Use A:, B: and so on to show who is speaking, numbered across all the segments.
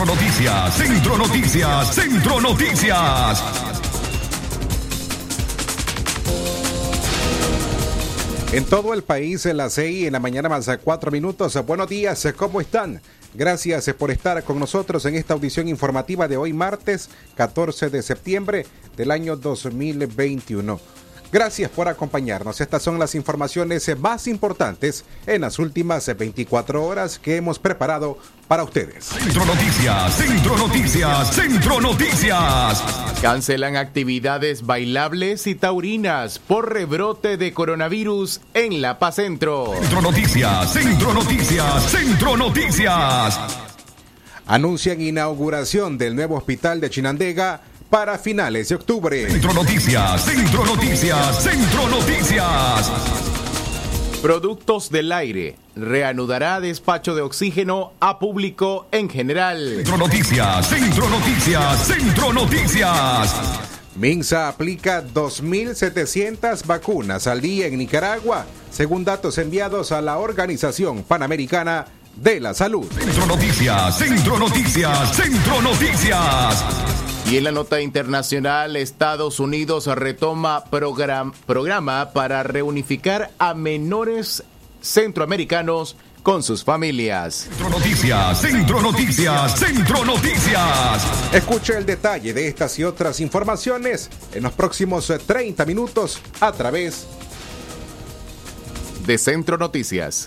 A: Centro Noticias, Centro Noticias, Centro Noticias.
B: En todo el país, en las 6 en la mañana más a 4 minutos. Buenos días, ¿cómo están? Gracias por estar con nosotros en esta audición informativa de hoy martes 14 de septiembre del año 2021. Gracias por acompañarnos. Estas son las informaciones más importantes en las últimas 24 horas que hemos preparado para ustedes.
A: Centro Noticias, Centro Noticias, Centro Noticias.
C: Cancelan actividades bailables y taurinas por rebrote de coronavirus en La Paz Centro.
A: Centro Noticias, Centro Noticias, Centro Noticias.
B: Anuncian inauguración del nuevo hospital de Chinandega para finales de octubre.
A: Centro Noticias, Centro Noticias, Centro Noticias.
C: Productos del aire. Reanudará despacho de oxígeno a público en general.
A: Centro Noticias, Centro Noticias, Centro Noticias.
B: Minsa aplica 2.700 vacunas al día en Nicaragua, según datos enviados a la Organización Panamericana de la Salud.
A: Centro Noticias, Centro Noticias, Centro Noticias.
C: Y en la nota internacional, Estados Unidos retoma program programa para reunificar a menores centroamericanos con sus familias.
A: Centro Noticias, Centro Noticias, Centro Noticias.
B: Escuche el detalle de estas y otras informaciones en los próximos 30 minutos a través
C: de Centro Noticias.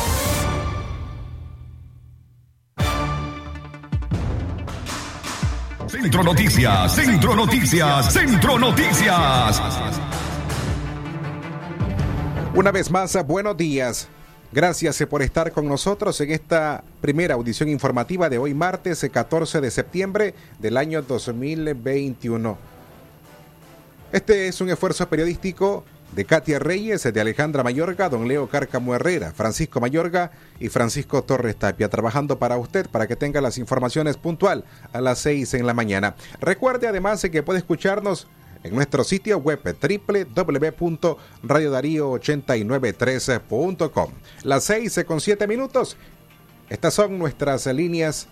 A: Centro Noticias, Centro Noticias, Centro Noticias.
B: Una vez más, buenos días. Gracias por estar con nosotros en esta primera audición informativa de hoy martes 14 de septiembre del año 2021. Este es un esfuerzo periodístico de Katia Reyes, de Alejandra Mayorga, don Leo Cárcamo Herrera, Francisco Mayorga y Francisco Torres Tapia, trabajando para usted para que tenga las informaciones puntual a las 6 en la mañana. Recuerde además que puede escucharnos en nuestro sitio web www.radiodarío8913.com. Las 6 con 7 minutos. Estas son nuestras líneas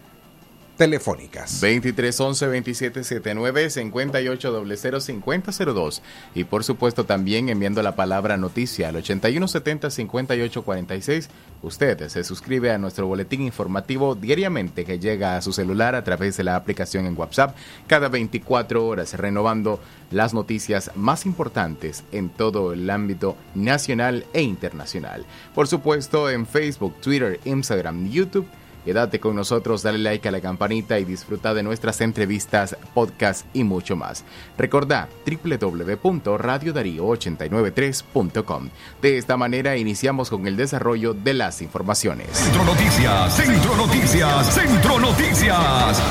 B: telefónicas.
C: 2311 2779 5800 5002 y por supuesto también enviando la palabra noticia al 8170 5846. Usted se suscribe a nuestro boletín informativo diariamente que llega a su celular a través de la aplicación en WhatsApp cada 24 horas renovando las noticias más importantes en todo el ámbito nacional e internacional. Por supuesto en Facebook, Twitter, Instagram, YouTube Quédate con nosotros, dale like a la campanita y disfruta de nuestras entrevistas, podcast y mucho más. Recordá www.radiodarío893.com. De esta manera iniciamos con el desarrollo de las informaciones.
A: Centro Noticias, Centro Noticias, Centro Noticias.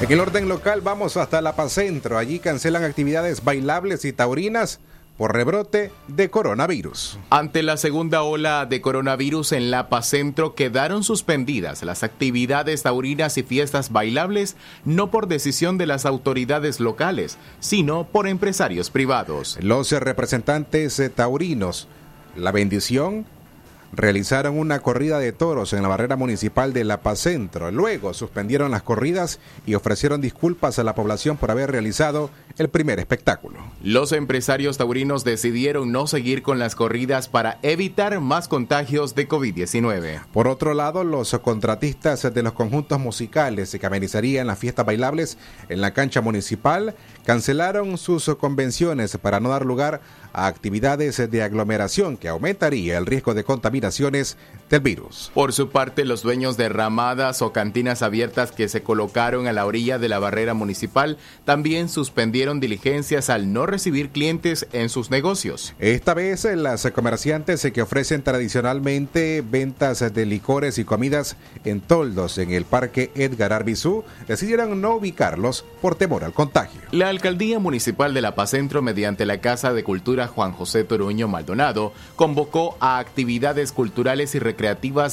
B: En el orden local vamos hasta La Paz Centro. Allí cancelan actividades bailables y taurinas por rebrote de coronavirus.
C: Ante la segunda ola de coronavirus en La Paz Centro quedaron suspendidas las actividades taurinas y fiestas bailables no por decisión de las autoridades locales, sino por empresarios privados.
B: Los representantes taurinos, la bendición realizaron una corrida de toros en la barrera municipal de La Paz Centro. Luego suspendieron las corridas y ofrecieron disculpas a la población por haber realizado el primer espectáculo.
C: Los empresarios taurinos decidieron no seguir con las corridas para evitar más contagios de COVID-19.
B: Por otro lado, los contratistas de los conjuntos musicales que amenizarían las fiestas bailables en la cancha municipal cancelaron sus convenciones para no dar lugar a actividades de aglomeración que aumentaría el riesgo de contaminaciones del virus.
C: Por su parte, los dueños de ramadas o cantinas abiertas que se colocaron a la orilla de la barrera municipal también suspendieron diligencias al no recibir clientes en sus negocios.
B: Esta vez eh, las comerciantes que ofrecen tradicionalmente ventas de licores y comidas en toldos en el Parque Edgar Arbizú decidieron no ubicarlos por temor al contagio.
C: La alcaldía municipal de La Paz Centro, mediante la Casa de Cultura Juan José Toruño Maldonado, convocó a actividades culturales y recreativas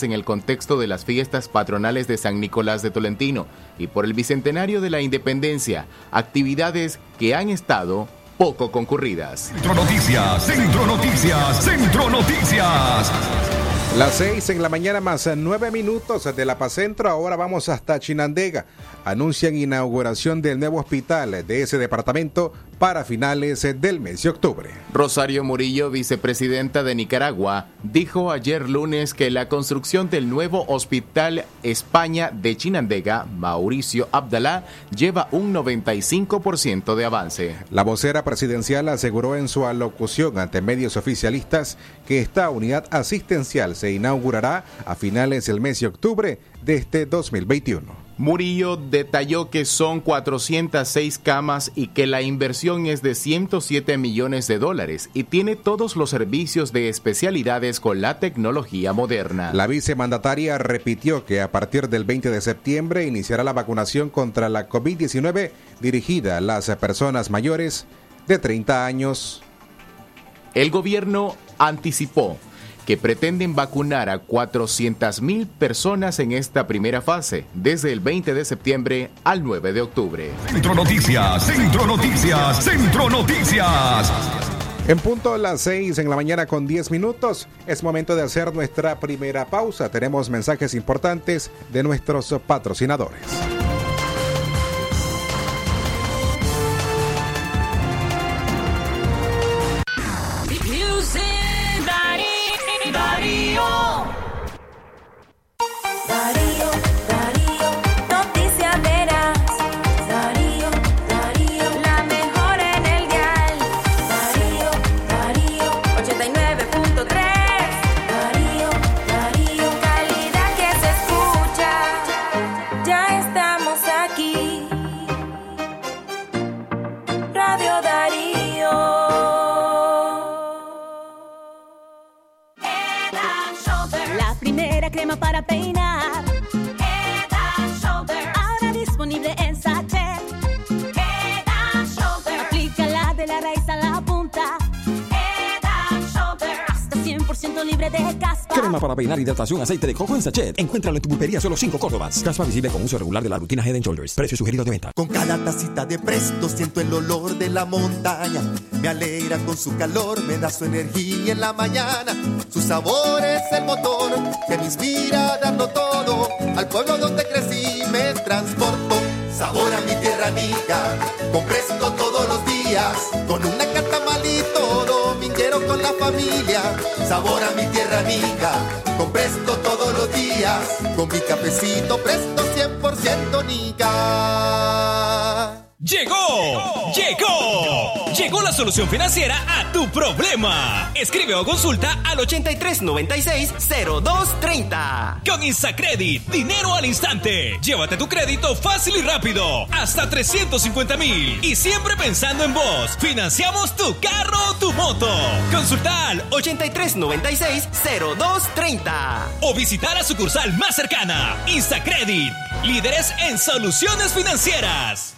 C: en el contexto de las fiestas patronales de San Nicolás de Tolentino y por el bicentenario de la independencia, actividades que han estado poco concurridas.
A: Centro Noticias, Centro Noticias, Centro Noticias.
B: Las seis en la mañana más nueve minutos de La Paz Centro. Ahora vamos hasta Chinandega. Anuncian inauguración del nuevo hospital de ese departamento para finales del mes de octubre.
C: Rosario Murillo, vicepresidenta de Nicaragua, dijo ayer lunes que la construcción del nuevo Hospital España de Chinandega, Mauricio Abdalá, lleva un 95% de avance.
B: La vocera presidencial aseguró en su alocución ante medios oficialistas que esta unidad asistencial se inaugurará a finales del mes de octubre de este 2021.
C: Murillo detalló que son 406 camas y que la inversión es de 107 millones de dólares y tiene todos los servicios de especialidades con la tecnología moderna.
B: La vicemandataria repitió que a partir del 20 de septiembre iniciará la vacunación contra la COVID-19 dirigida a las personas mayores de 30 años.
C: El gobierno anticipó que pretenden vacunar a 400.000 personas en esta primera fase, desde el 20 de septiembre al 9 de octubre.
A: Centro Noticias, Centro Noticias, Centro Noticias.
B: En punto a las 6 en la mañana con 10 minutos, es momento de hacer nuestra primera pausa. Tenemos mensajes importantes de nuestros patrocinadores.
D: Para peinar hidratación aceite de coco en sachet. Encuéntralo en tu pulpería solo 5 Córdobas. Caspa visible con uso regular de la rutina Head Shoulders. Precio sugerido de venta.
E: Con cada tacita de presto siento el olor de la montaña. Me alegra con su calor, me da su energía en la mañana. Su sabor es el motor que me inspira dando todo. Al pueblo donde crecí me transporto. Sabor a mi tierra amiga. Con presto todos los días. Con una carta malito dominguero con la familia. Sabor a mi tierra amiga con Presto todos los días, con mi cafecito Presto 100% Nica.
F: Llegó, llegó, llegó la solución financiera a tu problema. Escribe o consulta al 8396-0230. Con Instacredit, dinero al instante. Llévate tu crédito fácil y rápido, hasta 350 mil. Y siempre pensando en vos, financiamos tu carro o tu moto. Consulta al 8396-0230. O visitar a sucursal más cercana. Instacredit, líderes en soluciones financieras.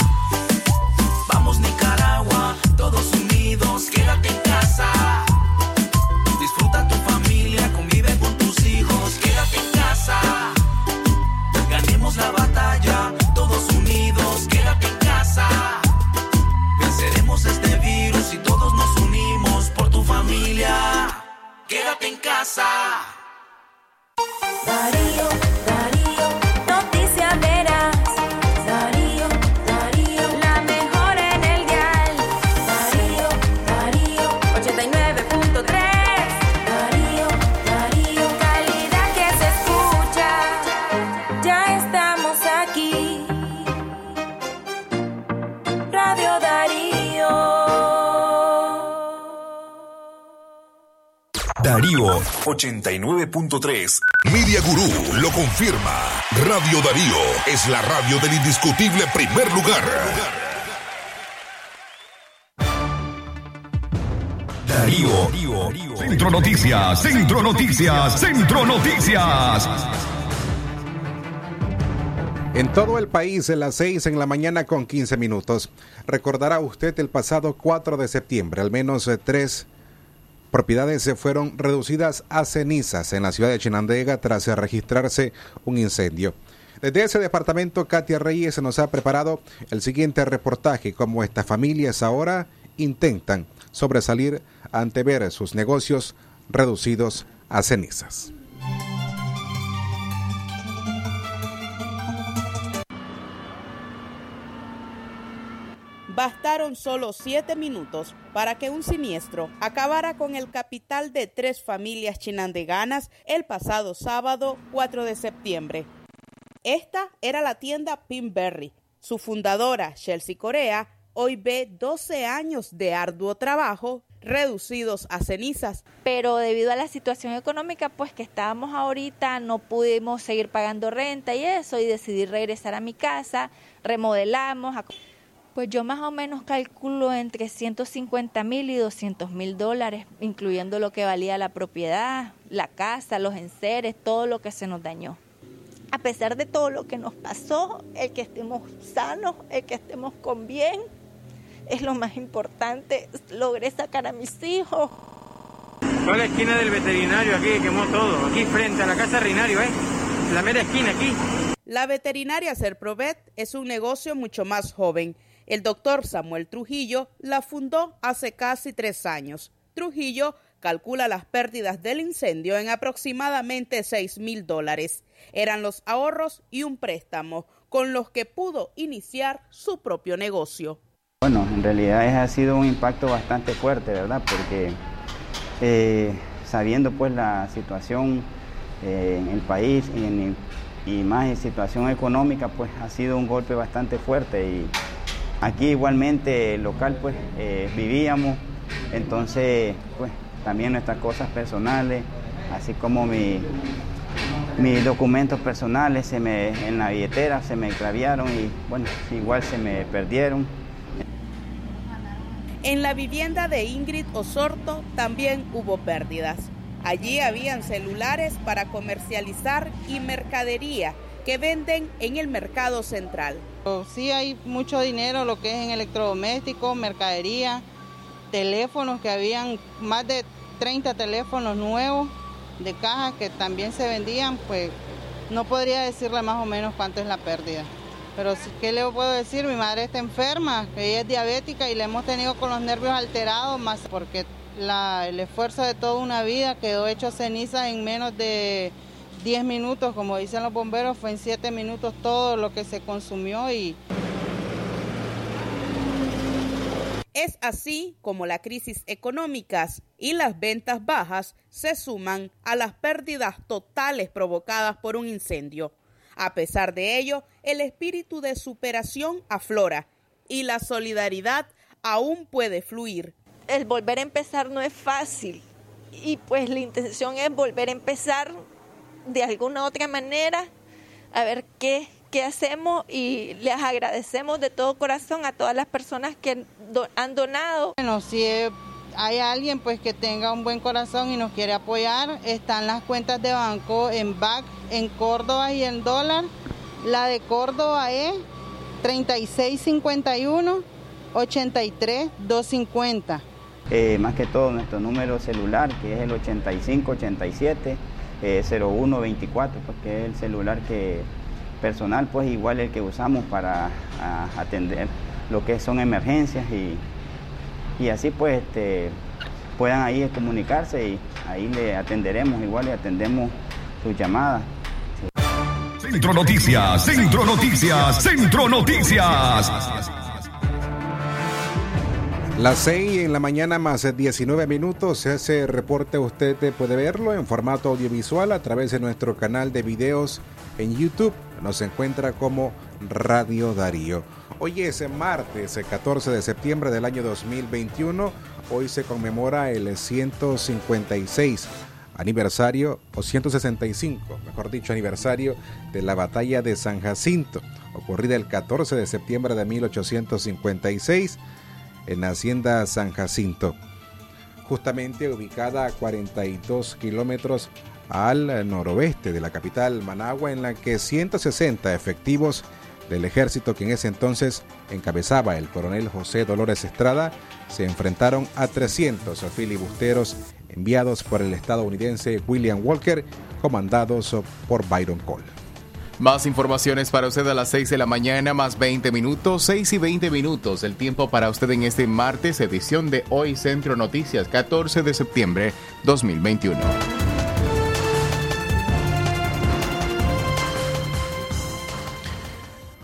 G: 89.3.
A: Media Gurú lo confirma. Radio Darío es la radio del indiscutible primer lugar. Darío. Centro Noticias, Centro Noticias, Centro Noticias.
B: En todo el país, en las 6 en la mañana con 15 minutos. Recordará usted el pasado 4 de septiembre, al menos eh, tres propiedades se fueron reducidas a cenizas en la ciudad de Chinandega tras registrarse un incendio. Desde ese departamento, Katia Reyes nos ha preparado el siguiente reportaje, cómo estas familias ahora intentan sobresalir ante ver sus negocios reducidos a cenizas.
H: Bastaron solo siete minutos para que un siniestro acabara con el capital de tres familias chinandeganas el pasado sábado 4 de septiembre. Esta era la tienda Pinberry. Su fundadora, Chelsea Corea, hoy ve 12 años de arduo trabajo reducidos a cenizas.
I: Pero debido a la situación económica, pues que estábamos ahorita, no pudimos seguir pagando renta y eso, y decidí regresar a mi casa, remodelamos. Pues yo más o menos calculo entre 150 mil y 200 mil dólares, incluyendo lo que valía la propiedad, la casa, los enseres, todo lo que se nos dañó. A pesar de todo lo que nos pasó, el que estemos sanos, el que estemos con bien, es lo más importante. Logré sacar a mis hijos.
J: Toda la esquina del veterinario aquí quemó todo, aquí frente a la casa Rinario, ¿eh? La mera esquina aquí.
H: La veterinaria Serprovet es un negocio mucho más joven. El doctor Samuel Trujillo la fundó hace casi tres años. Trujillo calcula las pérdidas del incendio en aproximadamente 6 mil dólares. Eran los ahorros y un préstamo con los que pudo iniciar su propio negocio.
K: Bueno, en realidad ha sido un impacto bastante fuerte, ¿verdad? Porque eh, sabiendo pues la situación eh, en el país y, más en situación económica, pues ha sido un golpe bastante fuerte y aquí igualmente local pues eh, vivíamos, entonces pues también nuestras cosas personales, así como mi, mis documentos personales se me, en la billetera se me extraviaron y bueno, igual se me perdieron.
H: En la vivienda de Ingrid Osorto también hubo pérdidas. Allí habían celulares para comercializar y mercadería que venden en el mercado central.
L: Sí hay mucho dinero, lo que es en electrodomésticos, mercadería, teléfonos, que habían más de 30 teléfonos nuevos de cajas que también se vendían, pues no podría decirle más o menos cuánto es la pérdida. Pero ¿qué le puedo decir? Mi madre está enferma, ella es diabética y la hemos tenido con los nervios alterados, más porque el esfuerzo de toda una vida quedó hecho ceniza en menos de 10 minutos, como dicen los bomberos, fue en 7 minutos todo lo que se consumió y...
H: Es así como la crisis económicas y las ventas bajas se suman a las pérdidas totales provocadas por un incendio. A pesar de ello, el espíritu de superación aflora y la solidaridad aún puede fluir.
I: El volver a empezar no es fácil y pues la intención es volver a empezar de alguna otra manera, a ver qué, qué hacemos y les agradecemos de todo corazón a todas las personas que do- han donado.
L: Bueno, si hay alguien pues que tenga un buen corazón y nos quiere apoyar, están las cuentas de banco en BAC, en Córdoba y en dólar. La de Córdoba es 3651 83250.
K: Eh, más que todo nuestro número celular, que es el 8587 eh, 0124, pues, que es el celular que personal, pues igual el que usamos para atender lo que son emergencias y, y así pues este, puedan ahí comunicarse y ahí le atenderemos, igual le atendemos sus llamadas.
A: Centro Noticias, Centro Noticias, Centro Noticias.
B: Las 6 en la mañana más 19 minutos. Ese reporte usted puede verlo en formato audiovisual a través de nuestro canal de videos en YouTube. Nos encuentra como Radio Darío. Hoy es martes 14 de septiembre del año 2021. Hoy se conmemora el 156 aniversario o 165, mejor dicho, aniversario de la batalla de San Jacinto, ocurrida el 14 de septiembre de 1856 en la hacienda San Jacinto, justamente ubicada a 42 kilómetros al noroeste de la capital Managua, en la que 160 efectivos del ejército que en ese entonces encabezaba el coronel José Dolores Estrada se enfrentaron a 300 filibusteros enviados por el estadounidense William Walker, comandados por Byron Cole.
C: Más informaciones para usted a las 6 de la mañana, más 20 minutos, 6 y 20 minutos. El tiempo para usted en este martes, edición de Hoy Centro Noticias, 14 de septiembre 2021.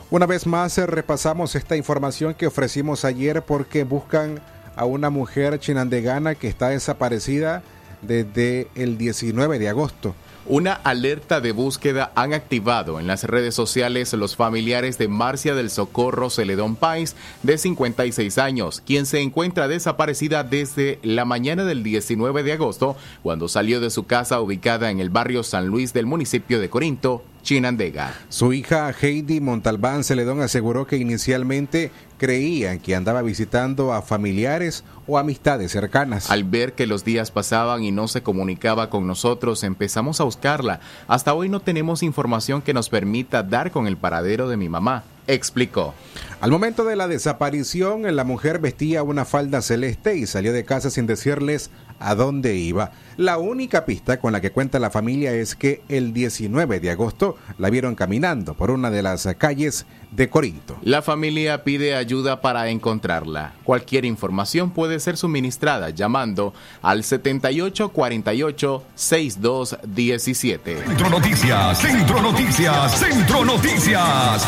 B: Una vez más eh, repasamos esta información que ofrecimos ayer porque buscan a una mujer chinandegana que está desaparecida desde el 19 de agosto.
C: Una alerta de búsqueda han activado en las redes sociales los familiares de Marcia del Socorro Celedón Páez, de 56 años, quien se encuentra desaparecida desde la mañana del 19 de agosto, cuando salió de su casa ubicada en el barrio San Luis del municipio de Corinto, Chinandega.
B: Su hija Heidi Montalbán Celedón aseguró que inicialmente creían que andaba visitando a familiares o amistades cercanas.
C: Al ver que los días pasaban y no se comunicaba con nosotros, empezamos a buscarla. Hasta hoy no tenemos información que nos permita dar con el paradero de mi mamá, explicó.
B: Al momento de la desaparición, la mujer vestía una falda celeste y salió de casa sin decirles a dónde iba. La única pista con la que cuenta la familia es que el 19 de agosto la vieron caminando por una de las calles de Corinto.
C: La familia pide ayuda para encontrarla. Cualquier información puede ser suministrada llamando al 7848 6217.
A: Centro Noticias, Centro Noticias, Centro Noticias.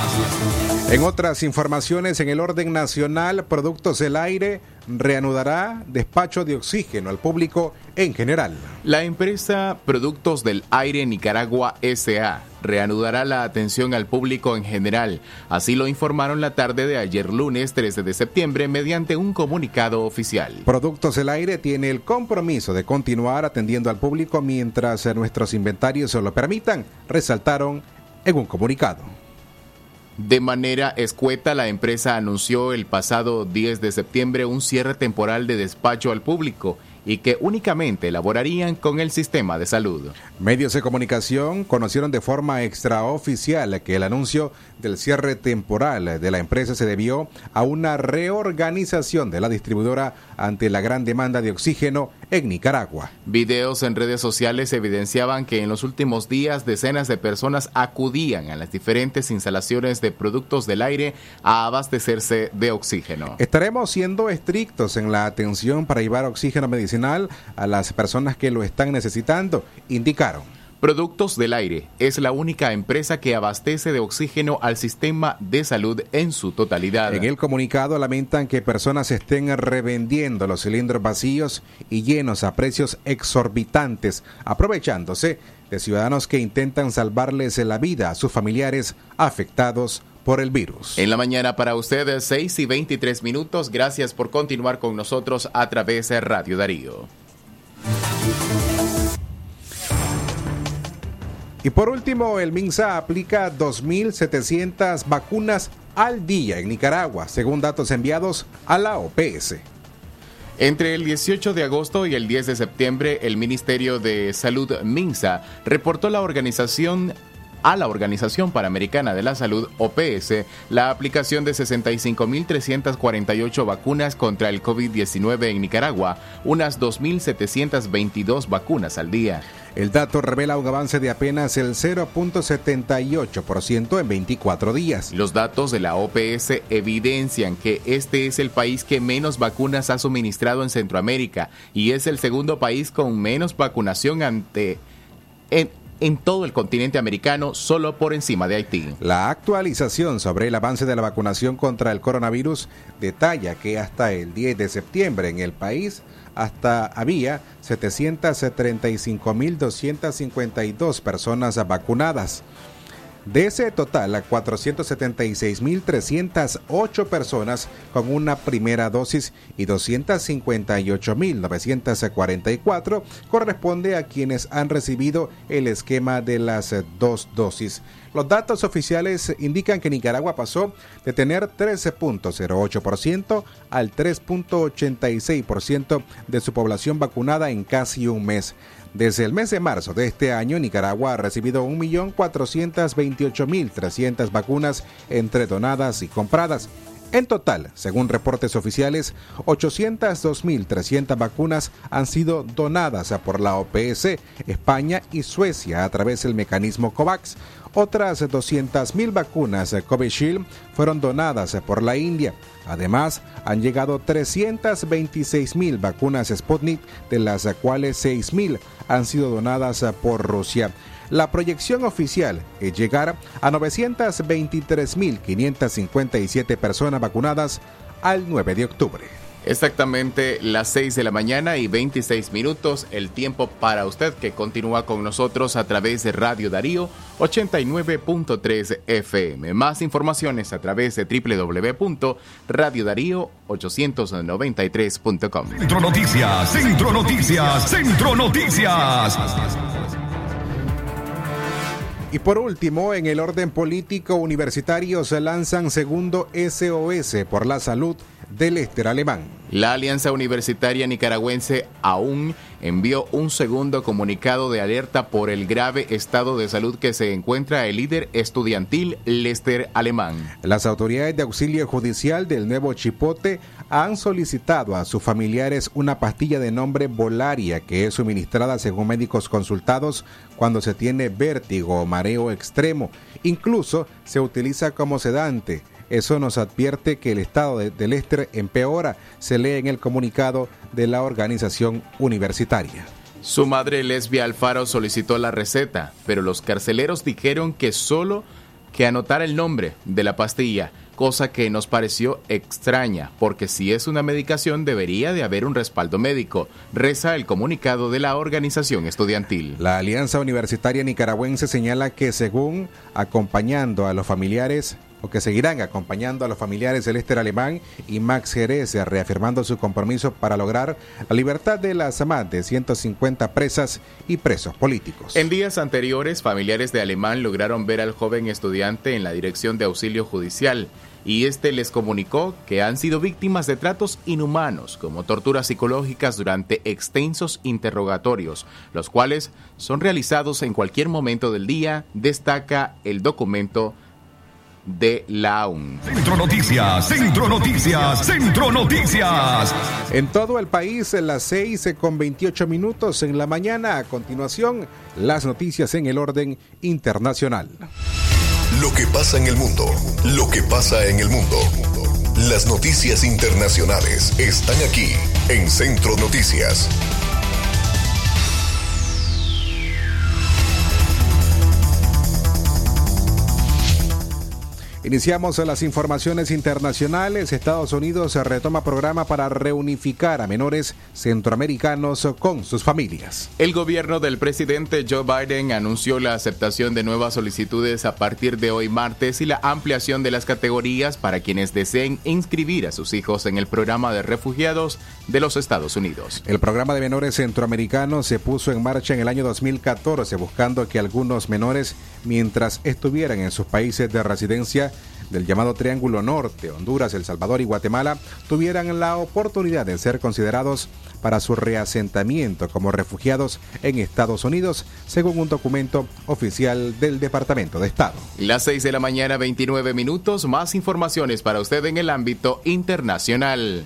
B: En otras informaciones, en el orden nacional, Productos del Aire reanudará despacho de oxígeno al público en general.
C: La empresa Productos del Aire Nicaragua SA reanudará la atención al público en general. Así lo informaron la tarde de ayer lunes 13 de septiembre mediante un comunicado oficial.
B: Productos del Aire tiene el compromiso de continuar atendiendo al público mientras nuestros inventarios se lo permitan, resaltaron en un comunicado.
C: De manera escueta, la empresa anunció el pasado 10 de septiembre un cierre temporal de despacho al público y que únicamente elaborarían con el sistema de salud.
B: Medios de comunicación conocieron de forma extraoficial que el anuncio del cierre temporal de la empresa se debió a una reorganización de la distribuidora ante la gran demanda de oxígeno en Nicaragua.
C: Videos en redes sociales evidenciaban que en los últimos días decenas de personas acudían a las diferentes instalaciones de productos del aire a abastecerse de oxígeno.
B: Estaremos siendo estrictos en la atención para llevar oxígeno medicinal a las personas que lo están necesitando, indicaron.
C: Productos del Aire es la única empresa que abastece de oxígeno al sistema de salud en su totalidad.
B: En el comunicado lamentan que personas estén revendiendo los cilindros vacíos y llenos a precios exorbitantes, aprovechándose de ciudadanos que intentan salvarles la vida a sus familiares afectados por el virus.
C: En la mañana para ustedes, 6 y 23 minutos. Gracias por continuar con nosotros a través de Radio Darío.
B: Y por último, el MINSA aplica 2.700 vacunas al día en Nicaragua, según datos enviados a la OPS.
C: Entre el 18 de agosto y el 10 de septiembre, el Ministerio de Salud MINSA reportó la organización a la Organización Panamericana de la Salud, OPS, la aplicación de 65.348 vacunas contra el COVID-19 en Nicaragua, unas 2.722 vacunas al día.
B: El dato revela un avance de apenas el 0.78% en 24 días.
C: Los datos de la OPS evidencian que este es el país que menos vacunas ha suministrado en Centroamérica y es el segundo país con menos vacunación ante en, en todo el continente americano, solo por encima de Haití.
B: La actualización sobre el avance de la vacunación contra el coronavirus detalla que hasta el 10 de septiembre en el país hasta había 735.252 personas vacunadas. De ese total, 476.308 personas con una primera dosis y 258.944 corresponde a quienes han recibido el esquema de las dos dosis. Los datos oficiales indican que Nicaragua pasó de tener 13.08% al 3.86% de su población vacunada en casi un mes. Desde el mes de marzo de este año, Nicaragua ha recibido 1.428.300 vacunas entre donadas y compradas. En total, según reportes oficiales, 802.300 vacunas han sido donadas por la OPS, España y Suecia a través del mecanismo COVAX. Otras 200.000 vacunas Covishield fueron donadas por la India. Además, han llegado 326.000 vacunas Sputnik, de las cuales 6.000 han sido donadas por Rusia. La proyección oficial es llegar a 923.557 personas vacunadas al 9 de octubre.
C: Exactamente las 6 de la mañana y 26 minutos, el tiempo para usted que continúa con nosotros a través de Radio Darío 89.3 FM. Más informaciones a través de www.radiodarío893.com.
A: Centro Noticias, Centro Noticias, Centro Noticias.
B: Y por último, en el orden político universitario se lanzan segundo SOS por la salud del éster alemán.
C: La Alianza Universitaria Nicaragüense aún envió un segundo comunicado de alerta por el grave estado de salud que se encuentra el líder estudiantil Lester Alemán.
B: Las autoridades de auxilio judicial del Nuevo Chipote han solicitado a sus familiares una pastilla de nombre Volaria que es suministrada según médicos consultados cuando se tiene vértigo o mareo extremo. Incluso se utiliza como sedante. Eso nos advierte que el estado de, del Lester empeora, se lee en el comunicado de la organización universitaria.
C: Su madre Lesbia Alfaro solicitó la receta, pero los carceleros dijeron que solo que anotara el nombre de la pastilla, cosa que nos pareció extraña, porque si es una medicación debería de haber un respaldo médico, reza el comunicado de la organización estudiantil.
B: La Alianza Universitaria Nicaragüense señala que según acompañando a los familiares o que seguirán acompañando a los familiares del Éster Alemán y Max Jerez, reafirmando su compromiso para lograr la libertad de las más de 150 presas y presos políticos.
C: En días anteriores, familiares de Alemán lograron ver al joven estudiante en la dirección de auxilio judicial y este les comunicó que han sido víctimas de tratos inhumanos, como torturas psicológicas durante extensos interrogatorios, los cuales son realizados en cualquier momento del día, destaca el documento de la UN.
A: Centro Noticias, Centro Noticias, Centro Noticias.
B: En todo el país, en las 6 con 28 minutos en la mañana. A continuación, las noticias en el orden internacional.
M: Lo que pasa en el mundo, lo que pasa en el mundo. Las noticias internacionales están aquí en Centro Noticias.
B: Iniciamos las informaciones internacionales. Estados Unidos retoma programa para reunificar a menores centroamericanos con sus familias.
C: El gobierno del presidente Joe Biden anunció la aceptación de nuevas solicitudes a partir de hoy martes y la ampliación de las categorías para quienes deseen inscribir a sus hijos en el programa de refugiados de los Estados Unidos.
B: El programa de menores centroamericanos se puso en marcha en el año 2014 buscando que algunos menores, mientras estuvieran en sus países de residencia, del llamado Triángulo Norte, Honduras, El Salvador y Guatemala, tuvieran la oportunidad de ser considerados para su reasentamiento como refugiados en Estados Unidos, según un documento oficial del Departamento de Estado.
C: Las 6 de la mañana, 29 minutos, más informaciones para usted en el ámbito internacional.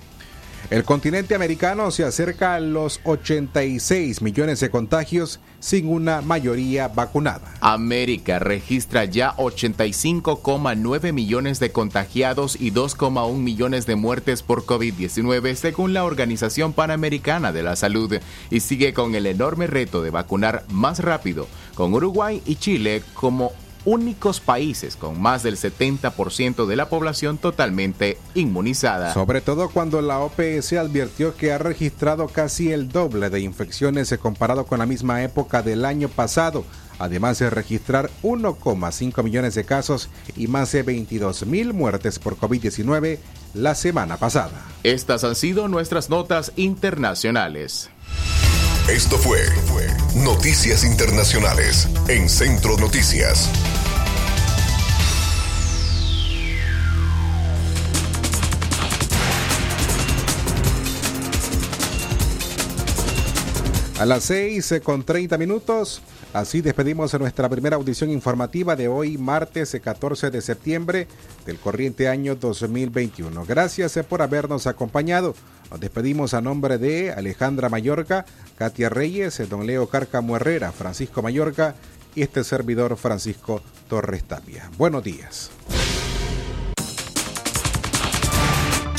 B: El continente americano se acerca a los 86 millones de contagios sin una mayoría vacunada.
C: América registra ya 85,9 millones de contagiados y 2,1 millones de muertes por COVID-19 según la Organización Panamericana de la Salud y sigue con el enorme reto de vacunar más rápido, con Uruguay y Chile como únicos países con más del 70% de la población totalmente inmunizada.
B: Sobre todo cuando la OPS advirtió que ha registrado casi el doble de infecciones comparado con la misma época del año pasado, además de registrar 1,5 millones de casos y más de 22 mil muertes por COVID-19 la semana pasada.
C: Estas han sido nuestras notas internacionales.
M: Esto fue Noticias Internacionales en Centro Noticias.
B: A las 6 con 30 minutos, así despedimos nuestra primera audición informativa de hoy, martes 14 de septiembre del corriente año 2021. Gracias por habernos acompañado. Nos despedimos a nombre de Alejandra Mayorga, Katia Reyes, don Leo Cárcamo Herrera, Francisco Mayorga y este servidor Francisco Torres Tapia. Buenos días.